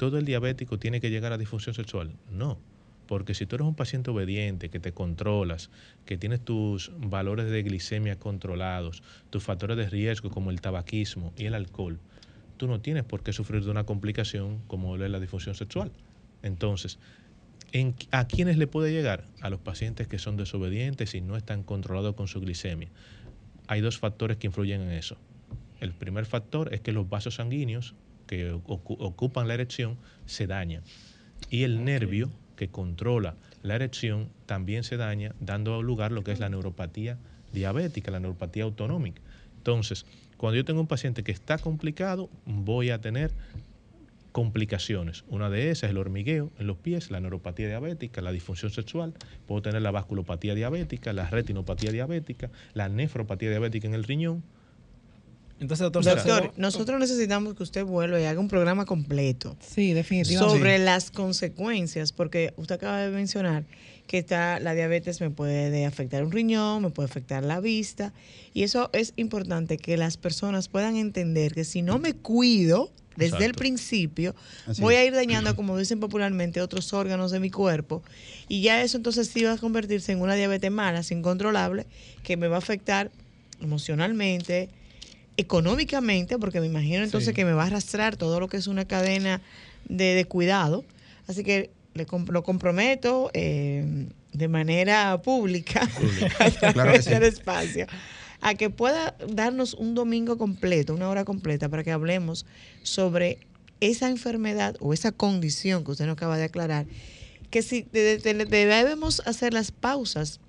¿Todo el diabético tiene que llegar a disfunción sexual? No. Porque si tú eres un paciente obediente, que te controlas, que tienes tus valores de glicemia controlados, tus factores de riesgo como el tabaquismo y el alcohol, tú no tienes por qué sufrir de una complicación como es la disfunción sexual. Entonces, ¿en- ¿a quiénes le puede llegar? A los pacientes que son desobedientes y no están controlados con su glicemia. Hay dos factores que influyen en eso. El primer factor es que los vasos sanguíneos que ocu- ocupan la erección se dañan. Y el nervio que controla la erección también se daña, dando lugar a lo que es la neuropatía diabética, la neuropatía autonómica. Entonces, cuando yo tengo un paciente que está complicado, voy a tener complicaciones. Una de esas es el hormigueo en los pies, la neuropatía diabética, la disfunción sexual. Puedo tener la vasculopatía diabética, la retinopatía diabética, la nefropatía diabética en el riñón. Entonces, doctor, Doctor, nosotros necesitamos que usted vuelva y haga un programa completo. Sí, definitivamente. Sobre las consecuencias, porque usted acaba de mencionar que está, la diabetes me puede afectar un riñón, me puede afectar la vista, y eso es importante que las personas puedan entender que si no me cuido desde el principio, Así voy a ir dañando, como dicen popularmente, otros órganos de mi cuerpo, y ya eso entonces sí va a convertirse en una diabetes mala, incontrolable, que me va a afectar emocionalmente, económicamente, porque me imagino entonces Sí. que me va a arrastrar todo lo que es una cadena de, de cuidado. Así que le lo comprometo eh, de manera pública a Claro sí. espacio a que pueda darnos un domingo completo, una hora completa, para que hablemos sobre esa enfermedad o esa condición que usted nos acaba de aclarar, que si de- de- de- debemos hacer las pausas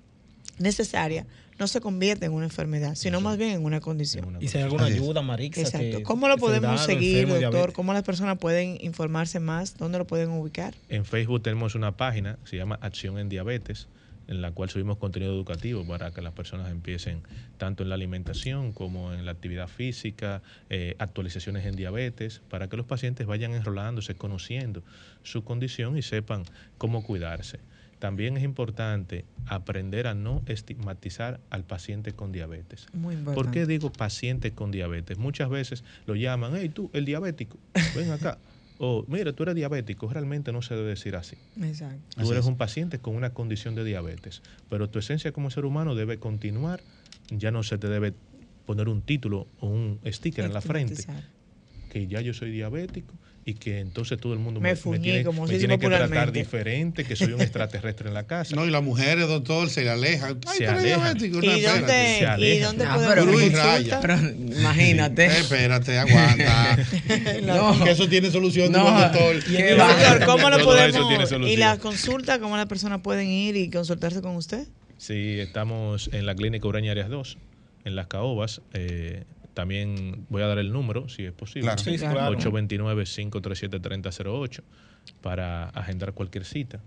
necesarias, no se convierte en una enfermedad, sino más bien en una condición. Y si hay alguna ayuda, Marixa. Exacto. que- ¿Cómo lo podemos seguir, enfermo, doctor? diabetes. ¿Cómo las personas pueden informarse más? ¿Dónde lo pueden ubicar? En Facebook tenemos una página, se llama Acción en Diabetes, en la cual subimos contenido educativo para que las personas empiecen tanto en la alimentación como en la actividad física, eh, actualizaciones en diabetes, para que los pacientes vayan enrolándose, conociendo su condición y sepan cómo cuidarse. También es importante aprender a no estigmatizar al paciente con diabetes. Muy importante. ¿Por qué digo paciente con diabetes? Muchas veces lo llaman, hey tú, el diabético, ven acá. O mira, tú eres diabético, realmente no se debe decir así. Exacto. Tú Así eres es. un paciente con una condición de diabetes, pero tu esencia como ser humano debe continuar. Ya no se te debe poner un título o un sticker en la frente que ya yo soy diabético y que entonces todo el mundo Me me, tiene, como me tiene que tratar diferente, que soy un extraterrestre en la casa. No, y las mujeres, doctor, se le alejan. Ay, Se alejan. ¿Y dónde, se ¿y dónde Ah, pero- raya. Pero imagínate. Espérate, aguanta. No. Que eso tiene solución, No. doctor. Qué doctor, ¿cómo lo podemos? ¿Y la consulta, cómo las personas pueden ir y consultarse con usted? Sí, estamos en la clínica Ureña Áreas 2, en Las Caobas. Eh, también voy a dar el número, si es posible. Claro. Sí, claro. 829-537-3008 para agendar cualquier cita.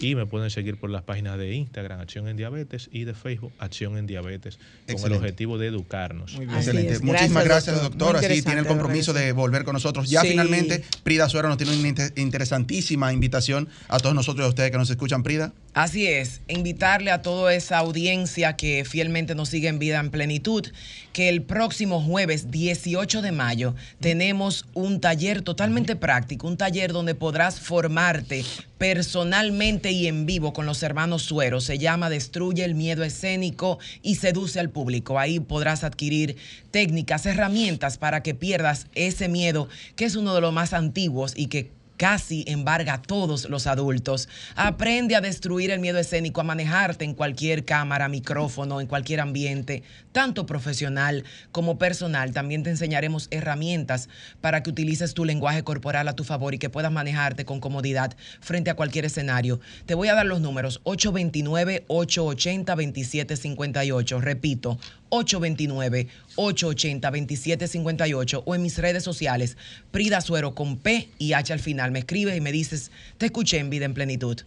Y me pueden seguir por las páginas de Instagram, Acción en Diabetes, y de Facebook, Acción en Diabetes, con el objetivo de educarnos. Así Excelente. es. Muchísimas gracias, Muy doctor. Así tiene el compromiso de volver con nosotros. Ya Sí. finalmente, Prida Suero nos tiene una inter- interesantísima invitación a todos nosotros y a ustedes que nos escuchan, Prida. Así es, invitarle a toda esa audiencia que fielmente nos sigue en Vida en Plenitud, que el próximo jueves 18 de mayo tenemos un taller totalmente práctico, un taller donde podrás formarte personalmente y en vivo con los hermanos Suero. Se llama Destruye el miedo escénico y seduce al público. Ahí podrás adquirir técnicas, herramientas para que pierdas ese miedo que es uno de los más antiguos y que casi embarga a todos los adultos. Aprende a destruir el miedo escénico, a manejarte en cualquier cámara, micrófono, en cualquier ambiente, tanto profesional como personal. También te enseñaremos herramientas para que utilices tu lenguaje corporal a tu favor y que puedas manejarte con comodidad frente a cualquier escenario. Te voy a dar los números 829-880-2758. Repito, 829-880-2758 o en mis redes sociales, Prida Suero con P y H al final. Me escribes y me dices, te escuché en Vida en Plenitud.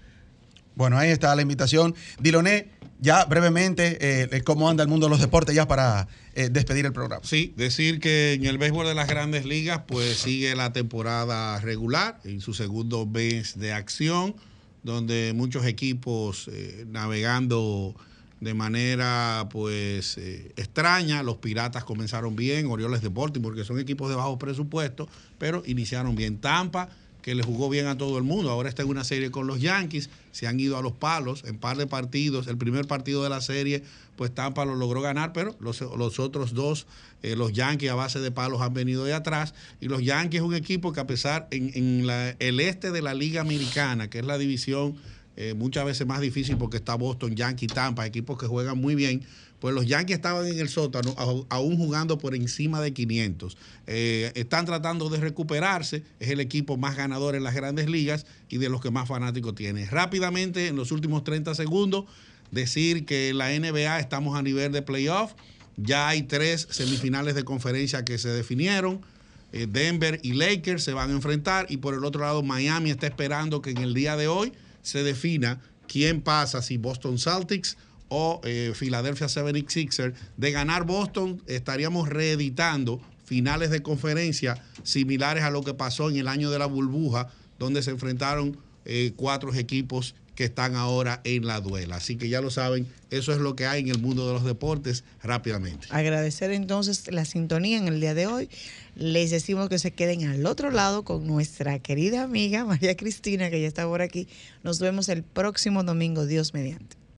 Bueno, ahí está la invitación. Diloné, ya brevemente, eh, cómo anda el mundo de los deportes ya para eh, despedir el programa. Sí, decir que en el béisbol de las grandes ligas, pues sigue la temporada regular, en su segundo mes de acción, donde muchos equipos eh, navegando de manera pues eh, extraña. Los Piratas comenzaron bien, Orioles de Baltimore, que son equipos de bajo presupuesto, pero iniciaron bien. Tampa, que le jugó bien a todo el mundo, ahora está en una serie con los Yankees, se han ido a los palos en par de partidos. El primer partido de la serie, pues Tampa lo logró ganar, pero los, otros dos, eh, los Yankees a base de palos han venido de atrás. Y los Yankees es un equipo que a pesar en, en la- el este de la Liga Americana, que es la división eh, muchas veces más difícil porque está Boston, Yankee, Tampa, equipos que juegan muy bien. Pues los Yankees estaban en el sótano, aún jugando por encima de 500. Eh, están tratando de recuperarse. Es el equipo más ganador en las grandes ligas y de los que más fanáticos tiene. Rápidamente, en los últimos 30 segundos, decir que la NBA estamos a nivel de playoff. Ya hay tres semifinales de conferencia que se definieron. Eh, Denver y Lakers se van a enfrentar y por el otro lado Miami está esperando que en el día de hoy se defina quién pasa, si Boston Celtics o eh, Philadelphia 76ers. De ganar Boston estaríamos reeditando finales de conferencia similares a lo que pasó en el año de la burbuja, donde se enfrentaron eh, cuatro equipos que están ahora en la duela. Así que ya lo saben, eso es lo que hay en el mundo de los deportes rápidamente. Agradecer entonces la sintonía en el día de hoy. Les decimos que se queden al otro lado con nuestra querida amiga María Cristina, que ya está por aquí. Nos vemos el próximo domingo, Dios mediante.